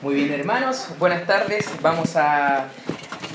Muy bien hermanos, buenas tardes. Vamos a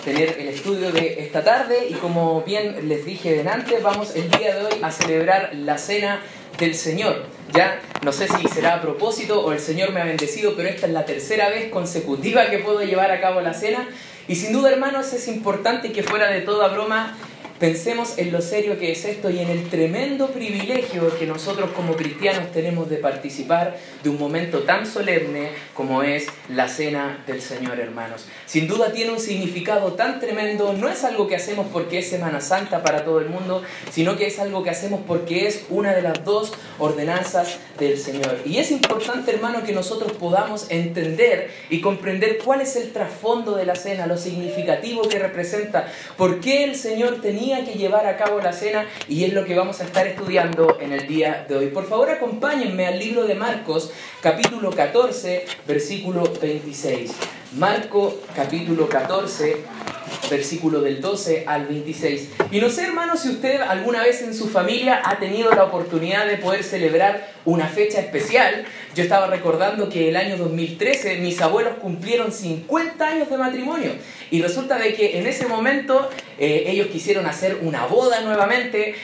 tener el estudio de esta tarde y como bien les dije antes, vamos el día de hoy a celebrar la cena del Señor. Ya no sé si será a propósito o el Señor me ha bendecido, pero esta es la tercera vez consecutiva que puedo llevar a cabo la cena. Y sin duda hermanos es importante que fuera de toda broma Pensemos en lo serio que es esto y en el tremendo privilegio que nosotros como cristianos tenemos de participar de un momento tan solemne como es la cena del Señor, hermanos. Sin duda tiene un significado tan tremendo, no es algo que hacemos porque es Semana Santa para todo el mundo, sino que es algo que hacemos porque es una de las dos ordenanzas del Señor. Y es importante, hermano, que nosotros podamos entender y comprender cuál es el trasfondo de la cena, lo significativo que representa, por qué el Señor tenía que llevar a cabo la cena y es lo que vamos a estar estudiando en el día de hoy. Por favor, acompáñenme al libro de Marcos, capítulo 14, versículo 26. Marco, capítulo 14, versículo del 12 al 26. Y no sé, hermano, si usted alguna vez en su familia ha tenido la oportunidad de poder celebrar una fecha especial. Yo estaba recordando que el año 2013 mis abuelos cumplieron 50 años de matrimonio. Y resulta de que en ese momento eh, ellos quisieron hacer una boda nuevamente.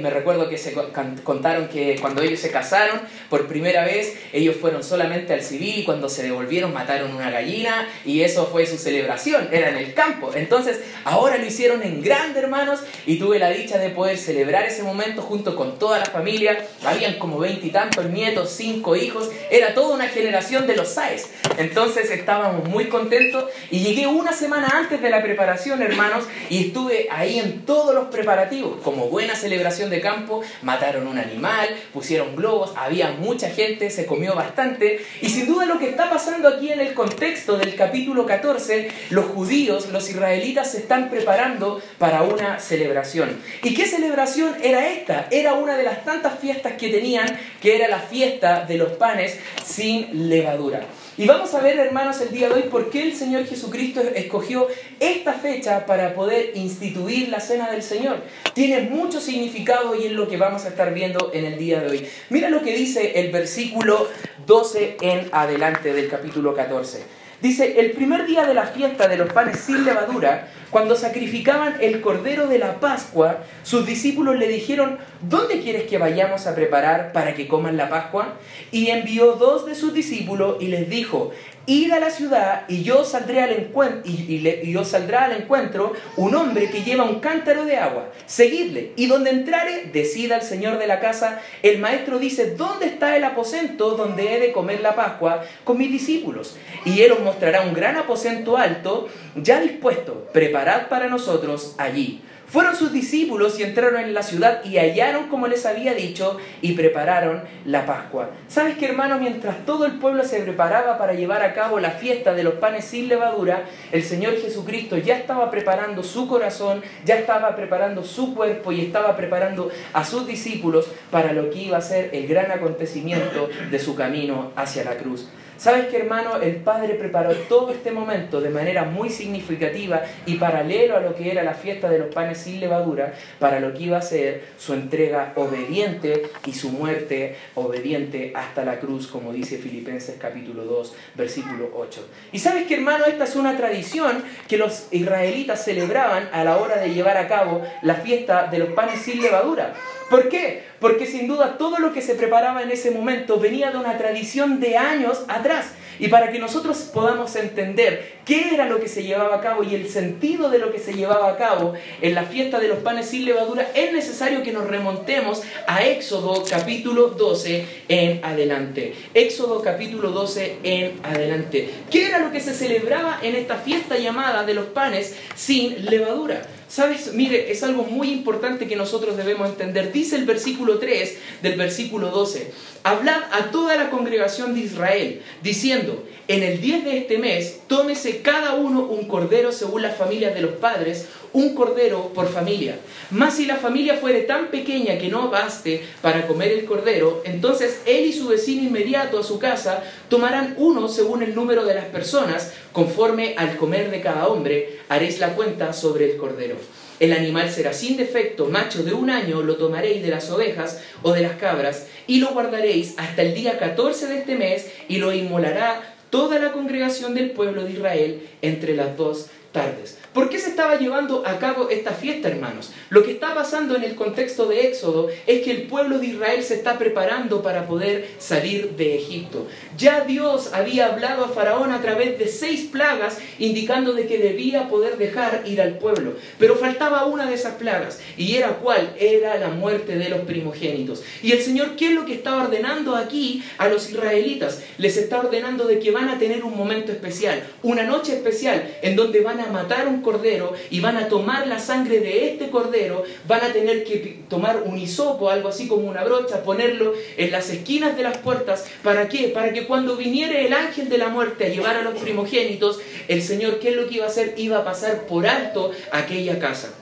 me recuerdo que se contaron que cuando ellos se casaron, por primera vez, ellos fueron solamente al civil y cuando se devolvieron mataron una gallina y eso fue su celebración, era en el campo. Entonces, ahora lo hicieron en grande, hermanos, y tuve la dicha de poder celebrar ese momento junto con toda la familia. Habían como 20 y tantos nietos, cinco hijos, era toda una generación de los SAES. Entonces estábamos muy contentos y llegué una semana antes de la preparación, hermanos, y estuve ahí en todos los preparativos. Como buena celebración de campo, mataron un animal, pusieron globos, había mucha gente, se comió bastante, y sin duda lo que está pasando aquí en el contexto del capítulo 14, los judíos, los israelitas se están preparando para una celebración. ¿Y qué celebración era esta? Era una de las tantas fiestas que tenían, que era la fiesta de los panes sin levadura. Y vamos a ver, hermanos, el día de hoy por qué el Señor Jesucristo escogió esta fecha para poder instituir la cena del Señor. Tiene mucho significado y es lo que vamos a estar viendo en el día de hoy. Mira lo que dice el versículo 12 en adelante del capítulo 14. Dice, el primer día de la fiesta de los panes sin levadura, cuando sacrificaban el cordero de la Pascua, sus discípulos le dijeron, ¿dónde quieres que vayamos a preparar para que coman la Pascua? Y envió dos de sus discípulos y les dijo, Id a la ciudad y yo saldré al encuentro y, yo saldrá al encuentro un hombre que lleva un cántaro de agua. Seguidle y donde entrare decida el señor de la casa. El maestro dice dónde está el aposento donde he de comer la Pascua con mis discípulos y él os mostrará un gran aposento alto ya dispuesto. Preparad para nosotros allí. Fueron sus discípulos y entraron en la ciudad y hallaron como les había dicho y prepararon la Pascua. ¿Sabes que hermano? Mientras todo el pueblo se preparaba para llevar a cabo la fiesta de los panes sin levadura, el Señor Jesucristo ya estaba preparando su corazón, ya estaba preparando su cuerpo y estaba preparando a sus discípulos para lo que iba a ser el gran acontecimiento de su camino hacia la cruz. ¿Sabes que hermano? El Padre preparó todo este momento de manera muy significativa y paralelo a lo que era la fiesta de los panes sin levadura, para lo que iba a ser su entrega obediente y su muerte obediente hasta la cruz, como dice Filipenses capítulo 2, versículo 8. Y sabes que hermano, esta es una tradición que los israelitas celebraban a la hora de llevar a cabo la fiesta de los panes sin levadura. ¿Por qué? Porque sin duda todo lo que se preparaba en ese momento venía de una tradición de años atrás. Y para que nosotros podamos entender qué era lo que se llevaba a cabo y el sentido de lo que se llevaba a cabo en la fiesta de los panes sin levadura, es necesario que nos remontemos a Éxodo capítulo 12 en adelante. Éxodo capítulo 12 en adelante. ¿Qué era lo que se celebraba en esta fiesta llamada de los panes sin levadura? ¿Sabes? Mire, es algo muy importante que nosotros debemos entender. Dice el versículo 3 del versículo 12. Hablad a toda la congregación de Israel, diciendo, en el 10 de este mes, tómese cada uno un cordero según las familias de los padres, un cordero por familia. Mas si la familia fuere tan pequeña que no baste para comer el cordero, entonces él y su vecino inmediato a su casa tomarán uno según el número de las personas, conforme al comer de cada hombre, haréis la cuenta sobre el cordero. El animal será sin defecto, macho de un año, lo tomaréis de las ovejas o de las cabras, y lo guardaréis hasta el día 14 de este mes, y lo inmolará toda la congregación del pueblo de Israel entre las dos tardes. ¿Por qué se estaba llevando a cabo esta fiesta, hermanos? Lo que está pasando en el contexto de Éxodo es que el pueblo de Israel se está preparando para poder salir de Egipto. Ya Dios había hablado a Faraón a través de seis plagas, indicando de que debía poder dejar ir al pueblo. Pero faltaba una de esas plagas, y era cuál? Era la muerte de los primogénitos. Y el Señor, ¿qué es lo que está ordenando aquí a los israelitas? Les está ordenando de que van a tener un momento especial, una noche especial, en donde van a matar un cordero y van a tomar la sangre de este cordero, van a tener que tomar un hisopo, algo así como una brocha, ponerlo en las esquinas de las puertas. ¿Para qué? Para que cuando viniere el ángel de la muerte a llevar a los primogénitos, el Señor, ¿qué es lo que iba a hacer? Iba a pasar por alto aquella casa.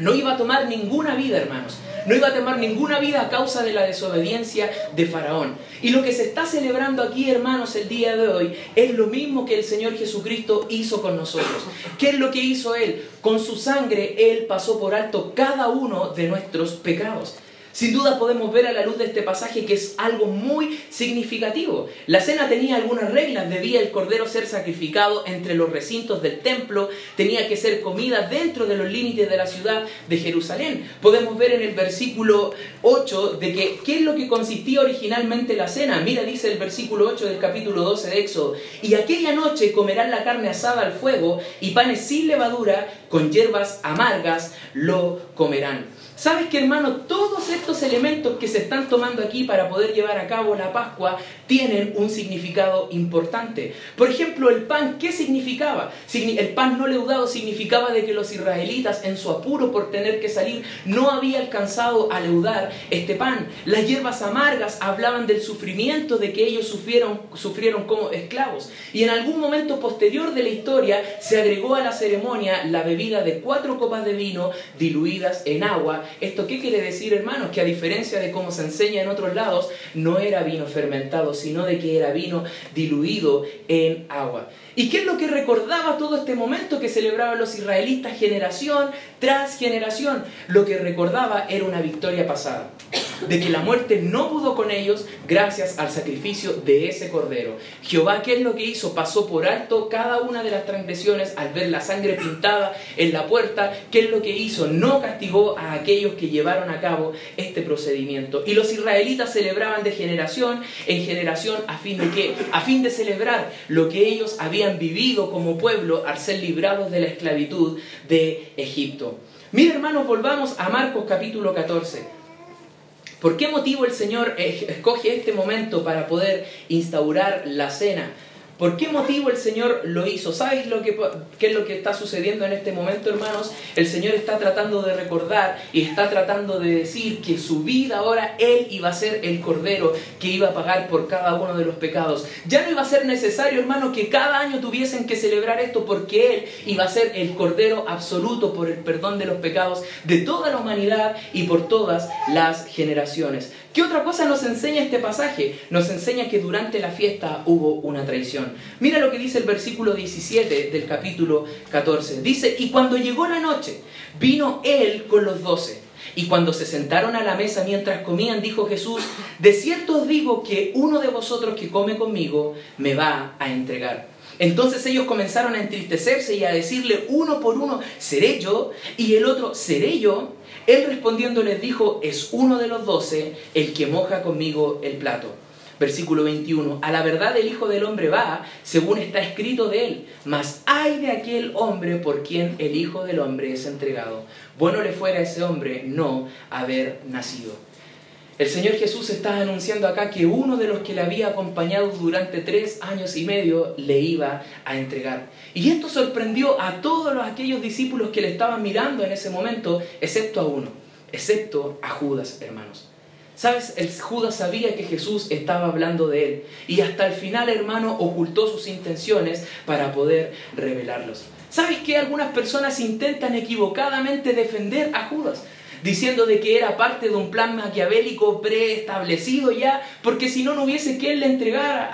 No iba a tomar ninguna vida, hermanos. No iba a tomar ninguna vida a causa de la desobediencia de Faraón. Y lo que se está celebrando aquí, hermanos, el día de hoy, es lo mismo que el Señor Jesucristo hizo con nosotros. ¿Qué es lo que hizo Él? Con su sangre Él pasó por alto cada uno de nuestros pecados. Sin duda podemos ver a la luz de este pasaje que es algo muy significativo. La cena tenía algunas reglas, debía el cordero ser sacrificado entre los recintos del templo, tenía que ser comida dentro de los límites de la ciudad de Jerusalén. Podemos ver en el versículo 8 de que qué es lo que consistía originalmente la cena. Mira, dice el versículo 8 del capítulo 12 de Éxodo, y aquella noche comerán la carne asada al fuego y panes sin levadura con hierbas amargas lo comerán. ¿Sabes que hermano? Todos estos elementos que se están tomando aquí para poder llevar a cabo la Pascua tienen un significado importante. Por ejemplo, el pan, ¿qué significaba? El pan no leudado significaba de que los israelitas en su apuro por tener que salir no había alcanzado a leudar este pan. Las hierbas amargas hablaban del sufrimiento de que ellos sufrieron, sufrieron como esclavos. Y en algún momento posterior de la historia se agregó a la ceremonia la bebida de cuatro copas de vino diluidas en agua ¿Esto qué quiere decir, hermanos? Que a diferencia de cómo se enseña en otros lados, no era vino fermentado, sino de que era vino diluido en agua. ¿Y qué es lo que recordaba todo este momento que celebraban los israelitas generación tras generación? Lo que recordaba era una victoria pasada de que la muerte no pudo con ellos gracias al sacrificio de ese cordero. Jehová, ¿qué es lo que hizo? Pasó por alto cada una de las transgresiones al ver la sangre pintada en la puerta. ¿Qué es lo que hizo? No castigó a aquellos que llevaron a cabo este procedimiento. Y los israelitas celebraban de generación en generación a fin de qué? A fin de celebrar lo que ellos habían vivido como pueblo al ser librados de la esclavitud de Egipto. Mira hermanos, volvamos a Marcos capítulo 14. ¿Por qué motivo el Señor escoge este momento para poder instaurar la cena? ¿Por qué motivo el Señor lo hizo? ¿Sabes lo que, qué es lo que está sucediendo en este momento, hermanos? El Señor está tratando de recordar y está tratando de decir que su vida ahora Él iba a ser el Cordero que iba a pagar por cada uno de los pecados. Ya no iba a ser necesario, hermano, que cada año tuviesen que celebrar esto porque Él iba a ser el Cordero absoluto por el perdón de los pecados de toda la humanidad y por todas las generaciones. ¿Qué otra cosa nos enseña este pasaje? Nos enseña que durante la fiesta hubo una traición. Mira lo que dice el versículo 17 del capítulo 14. Dice, y cuando llegó la noche, vino él con los doce. Y cuando se sentaron a la mesa mientras comían, dijo Jesús, de cierto os digo que uno de vosotros que come conmigo me va a entregar. Entonces ellos comenzaron a entristecerse y a decirle uno por uno, seré yo, y el otro, seré yo. Él respondiendo les dijo, es uno de los doce el que moja conmigo el plato. Versículo 21, a la verdad el Hijo del Hombre va, según está escrito de él, mas hay de aquel hombre por quien el Hijo del Hombre es entregado. Bueno le fuera a ese hombre no haber nacido. El Señor Jesús está anunciando acá que uno de los que le había acompañado durante tres años y medio le iba a entregar. Y esto sorprendió a todos aquellos discípulos que le estaban mirando en ese momento, excepto a uno, excepto a Judas, hermanos. ¿Sabes? El Judas sabía que Jesús estaba hablando de él y hasta el final, hermano, ocultó sus intenciones para poder revelarlos. ¿Sabes que algunas personas intentan equivocadamente defender a Judas? Diciendo de que era parte de un plan maquiavélico preestablecido ya, porque si no, no hubiese quien le entregara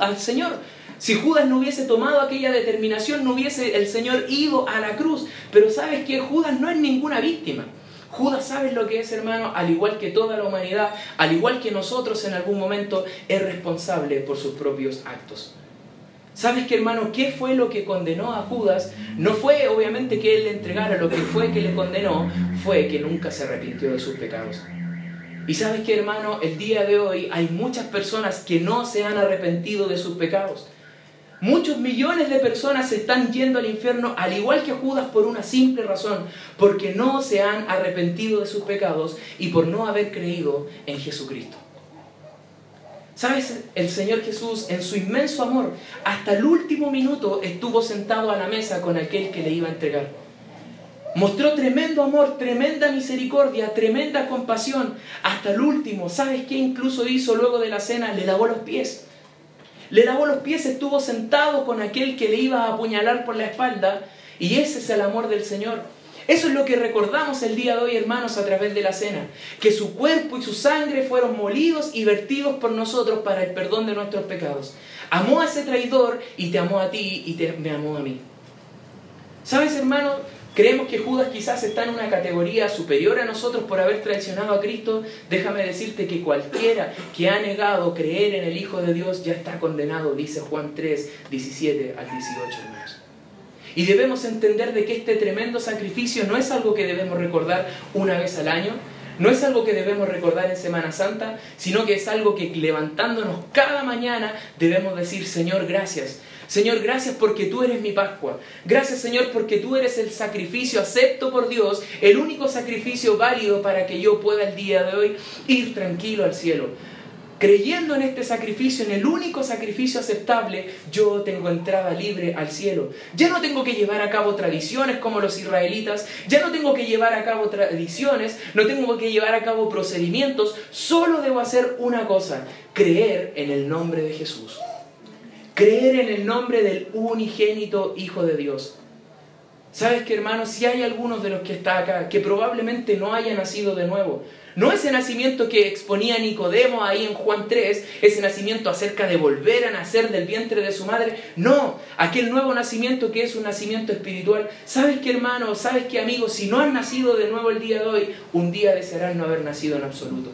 al Señor. Si Judas no hubiese tomado aquella determinación, no hubiese el Señor ido a la cruz. Pero sabes que Judas no es ninguna víctima. Judas sabe lo que es, hermano, al igual que toda la humanidad, al igual que nosotros en algún momento, es responsable por sus propios actos. ¿Sabes qué, hermano? ¿Qué fue lo que condenó a Judas? No fue obviamente que él le entregara, lo que fue que le condenó fue que nunca se arrepintió de sus pecados. Y sabes qué, hermano, el día de hoy hay muchas personas que no se han arrepentido de sus pecados. Muchos millones de personas se están yendo al infierno, al igual que Judas, por una simple razón, porque no se han arrepentido de sus pecados y por no haber creído en Jesucristo. ¿Sabes? El Señor Jesús, en su inmenso amor, hasta el último minuto estuvo sentado a la mesa con aquel que le iba a entregar. Mostró tremendo amor, tremenda misericordia, tremenda compasión, hasta el último. ¿Sabes qué incluso hizo luego de la cena? Le lavó los pies. Le lavó los pies, estuvo sentado con aquel que le iba a apuñalar por la espalda. Y ese es el amor del Señor. Eso es lo que recordamos el día de hoy, hermanos, a través de la cena. Que su cuerpo y su sangre fueron molidos y vertidos por nosotros para el perdón de nuestros pecados. Amó a ese traidor y te amó a ti y te, me amó a mí. ¿Sabes, hermano? Creemos que Judas quizás está en una categoría superior a nosotros por haber traicionado a Cristo. Déjame decirte que cualquiera que ha negado creer en el Hijo de Dios ya está condenado, dice Juan 3, 17 al 18, hermanos. Y debemos entender de que este tremendo sacrificio no es algo que debemos recordar una vez al año, no es algo que debemos recordar en Semana Santa, sino que es algo que levantándonos cada mañana debemos decir, Señor, gracias. Señor, gracias porque tú eres mi Pascua. Gracias, Señor, porque tú eres el sacrificio acepto por Dios, el único sacrificio válido para que yo pueda el día de hoy ir tranquilo al cielo. Creyendo en este sacrificio, en el único sacrificio aceptable, yo tengo entrada libre al cielo. Ya no tengo que llevar a cabo tradiciones como los israelitas, ya no tengo que llevar a cabo tradiciones, no tengo que llevar a cabo procedimientos, solo debo hacer una cosa, creer en el nombre de Jesús. Creer en el nombre del unigénito Hijo de Dios. ¿Sabes que hermano? Si hay algunos de los que está acá que probablemente no haya nacido de nuevo, no ese nacimiento que exponía Nicodemo ahí en Juan 3, ese nacimiento acerca de volver a nacer del vientre de su madre, no, aquel nuevo nacimiento que es un nacimiento espiritual. ¿Sabes qué hermano? ¿Sabes qué amigo? Si no han nacido de nuevo el día de hoy, un día desearán no haber nacido en absoluto.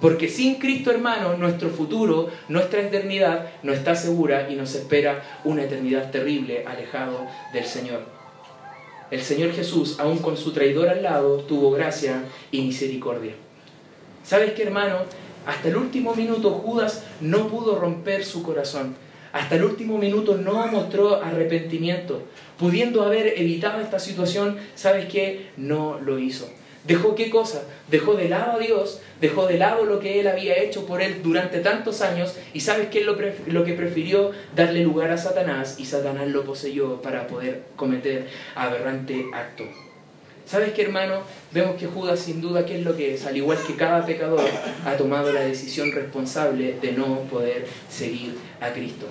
Porque sin Cristo hermano, nuestro futuro, nuestra eternidad no está segura y nos espera una eternidad terrible alejado del Señor. El Señor Jesús, aun con su traidor al lado, tuvo gracia y misericordia. ¿Sabes qué hermano? Hasta el último minuto Judas no pudo romper su corazón. Hasta el último minuto no mostró arrepentimiento. Pudiendo haber evitado esta situación, ¿sabes qué? No lo hizo. ¿Dejó qué cosa? Dejó de lado a Dios, dejó de lado lo que él había hecho por él durante tantos años y sabes qué es lo, lo, que prefirió darle lugar a Satanás y Satanás lo poseyó para poder cometer aberrante acto. ¿Sabes qué hermano? Vemos que Judas sin duda qué es lo que es, al igual que cada pecador ha tomado la decisión responsable de no poder seguir a Cristo.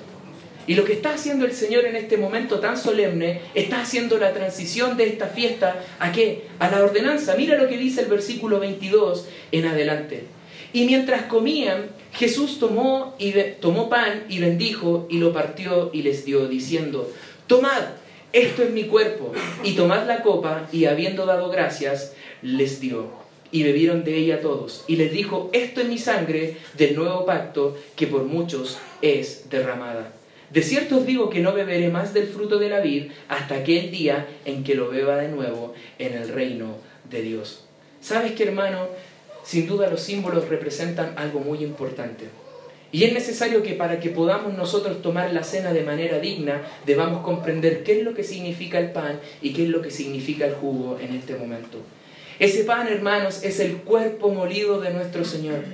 Y lo que está haciendo el Señor en este momento tan solemne, está haciendo la transición de esta fiesta a qué? A la ordenanza. Mira lo que dice el versículo 22 en adelante. Y mientras comían, Jesús tomó, y tomó pan y bendijo y lo partió y les dio, diciendo, tomad, esto es mi cuerpo, y tomad la copa, y habiendo dado gracias, les dio. Y bebieron de ella todos. Y les dijo, esto es mi sangre del nuevo pacto que por muchos es derramada. De cierto os digo que no beberé más del fruto de la vid hasta aquel día en que lo beba de nuevo en el reino de Dios. ¿Sabes qué, hermano? Sin duda los símbolos representan algo muy importante. Y es necesario que para que podamos nosotros tomar la cena de manera digna, debamos comprender qué es lo que significa el pan y qué es lo que significa el jugo en este momento. Ese pan, hermanos, es el cuerpo molido de nuestro Señor.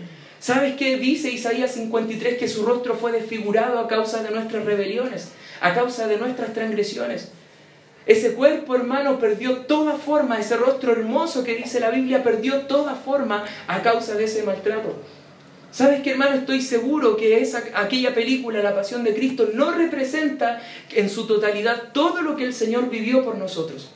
¿Sabes qué dice Isaías 53? Que su rostro fue desfigurado a causa de nuestras rebeliones, a causa de nuestras transgresiones. Ese cuerpo, hermano, perdió toda forma, ese rostro hermoso que dice la Biblia perdió toda forma a causa de ese maltrato. ¿Sabes qué, hermano? Estoy seguro que esa, aquella película, La Pasión de Cristo, no representa en su totalidad todo lo que el Señor vivió por nosotros.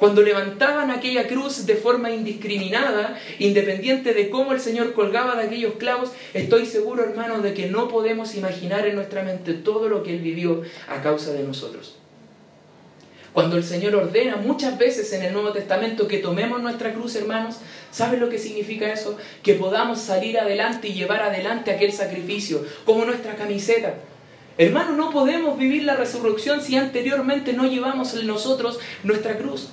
Cuando levantaban aquella cruz de forma indiscriminada, independiente de cómo el Señor colgaba de aquellos clavos, estoy seguro, hermano, de que no podemos imaginar en nuestra mente todo lo que Él vivió a causa de nosotros. Cuando el Señor ordena muchas veces en el Nuevo Testamento que tomemos nuestra cruz, hermanos, ¿sabes lo que significa eso? Que podamos salir adelante y llevar adelante aquel sacrificio, como nuestra camiseta. Hermano, no podemos vivir la resurrección si anteriormente no llevamos nosotros nuestra cruz.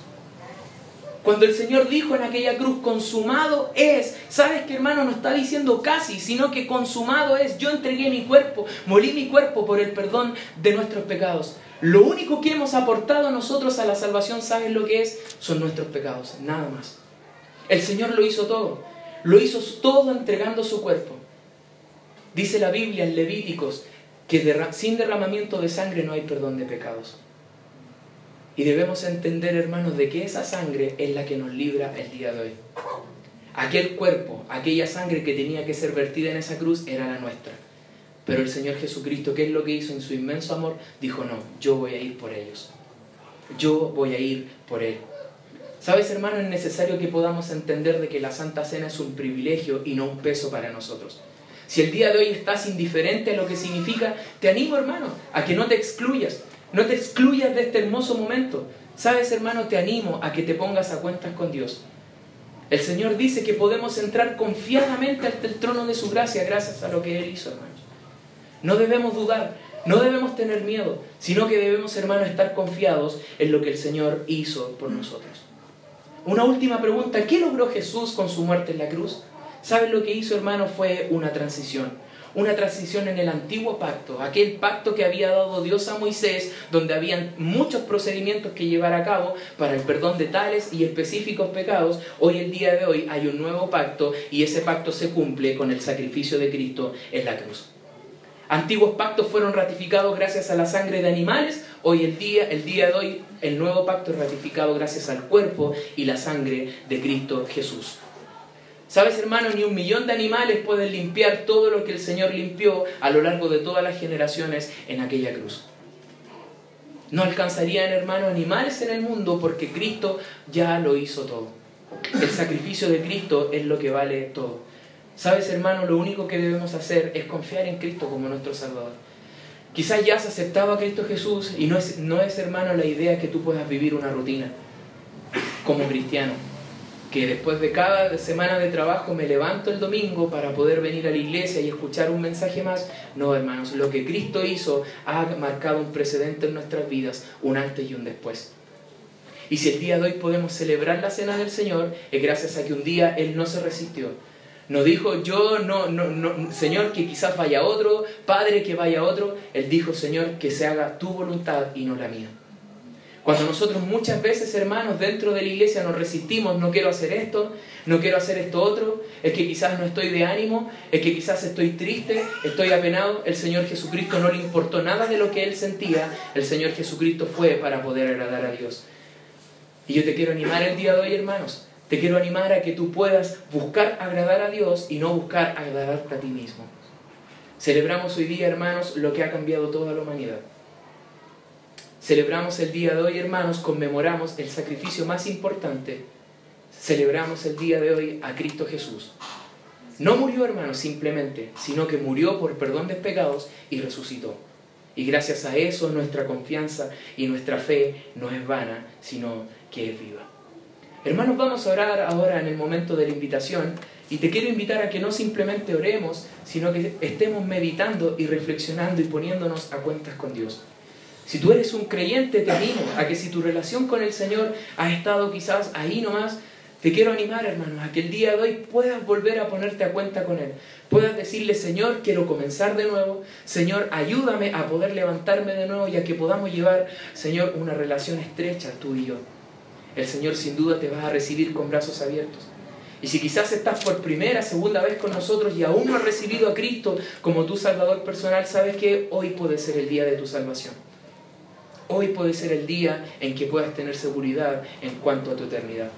Cuando el Señor dijo en aquella cruz, consumado es, sabes que hermano no está diciendo casi, sino que consumado es, yo entregué mi cuerpo, molí mi cuerpo por el perdón de nuestros pecados. Lo único que hemos aportado nosotros a la salvación, ¿sabes lo que es? Son nuestros pecados, nada más. El Señor lo hizo todo, lo hizo todo entregando su cuerpo. Dice la Biblia en Levíticos que sin derramamiento de sangre no hay perdón de pecados. Y debemos entender, hermanos, de que esa sangre es la que nos libra el día de hoy. Aquel cuerpo, aquella sangre que tenía que ser vertida en esa cruz era la nuestra. Pero el Señor Jesucristo, ¿qué es lo que hizo en su inmenso amor? Dijo, no, yo voy a ir por ellos. Yo voy a ir por Él. Sabes, hermano, es necesario que podamos entender de que la Santa Cena es un privilegio y no un peso para nosotros. Si el día de hoy estás indiferente a lo que significa, te animo, hermano, a que no te excluyas. No te excluyas de este hermoso momento. Sabes, hermano, te animo a que te pongas a cuentas con Dios. El Señor dice que podemos entrar confiadamente ante el trono de su gracia gracias a lo que Él hizo, hermanos. No debemos dudar, no debemos tener miedo, sino que debemos, hermano, estar confiados en lo que el Señor hizo por nosotros. Una última pregunta, ¿qué logró Jesús con su muerte en la cruz? ¿Saben lo que hizo, hermano? Fue una transición una transición en el antiguo pacto, aquel pacto que había dado Dios a Moisés, donde habían muchos procedimientos que llevar a cabo para el perdón de tales y específicos pecados. Hoy, el día de hoy, hay un nuevo pacto y ese pacto se cumple con el sacrificio de Cristo en la cruz. Antiguos pactos fueron ratificados gracias a la sangre de animales. Hoy el día, el día de hoy, el nuevo pacto es ratificado gracias al cuerpo y la sangre de Cristo Jesús. ¿Sabes, hermano? Ni un millón de animales pueden limpiar todo lo que el Señor limpió a lo largo de todas las generaciones en aquella cruz. No alcanzarían, hermano, animales en el mundo porque Cristo ya lo hizo todo. El sacrificio de Cristo es lo que vale todo. ¿Sabes, hermano? Lo único que debemos hacer es confiar en Cristo como nuestro Salvador. Quizás ya has aceptado a Cristo Jesús y no es, no es, hermano, la idea que tú puedas vivir una rutina como cristiano que después de cada semana de trabajo me levanto el domingo para poder venir a la iglesia y escuchar un mensaje más. No, hermanos, lo que Cristo hizo ha marcado un precedente en nuestras vidas, un antes y un después. Y si el día de hoy podemos celebrar la cena del Señor, es gracias a que un día Él no se resistió. No dijo, yo no, no, no, Señor, que quizás vaya otro, Padre, que vaya otro. Él dijo, Señor, que se haga tu voluntad y no la mía. Cuando nosotros muchas veces, hermanos, dentro de la iglesia nos resistimos, no quiero hacer esto, no quiero hacer esto otro, es que quizás no estoy de ánimo, es que quizás estoy triste, estoy apenado, el Señor Jesucristo no le importó nada de lo que él sentía, el Señor Jesucristo fue para poder agradar a Dios. Y yo te quiero animar el día de hoy, hermanos, te quiero animar a que tú puedas buscar agradar a Dios y no buscar agradarte a ti mismo. Celebramos hoy día, hermanos, lo que ha cambiado toda la humanidad. Celebramos el día de hoy, hermanos, conmemoramos el sacrificio más importante. Celebramos el día de hoy a Cristo Jesús. No murió, hermanos, simplemente, sino que murió por perdón de pecados y resucitó. Y gracias a eso nuestra confianza y nuestra fe no es vana, sino que es viva. Hermanos, vamos a orar ahora en el momento de la invitación y te quiero invitar a que no simplemente oremos, sino que estemos meditando y reflexionando y poniéndonos a cuentas con Dios. Si tú eres un creyente, te animo a que si tu relación con el Señor ha estado quizás ahí nomás, te quiero animar, hermanos, a que el día de hoy puedas volver a ponerte a cuenta con Él. Puedas decirle, Señor, quiero comenzar de nuevo. Señor, ayúdame a poder levantarme de nuevo y a que podamos llevar, Señor, una relación estrecha tú y yo. El Señor sin duda te va a recibir con brazos abiertos. Y si quizás estás por primera, segunda vez con nosotros y aún no has recibido a Cristo como tu Salvador personal, sabes que hoy puede ser el día de tu salvación. Hoy puede ser el día en que puedas tener seguridad en cuanto a tu eternidad.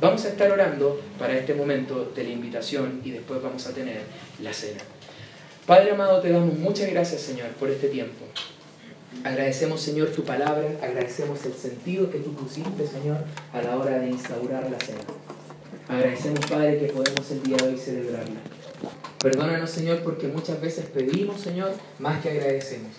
Vamos a estar orando para este momento de la invitación y después vamos a tener la cena. Padre amado, te damos muchas gracias, Señor, por este tiempo. Agradecemos, Señor, tu palabra, agradecemos el sentido que tú pusiste, Señor, a la hora de instaurar la cena. Agradecemos, Padre, que podemos el día de hoy celebrarla. Perdónanos, Señor, porque muchas veces pedimos, Señor, más que agradecemos.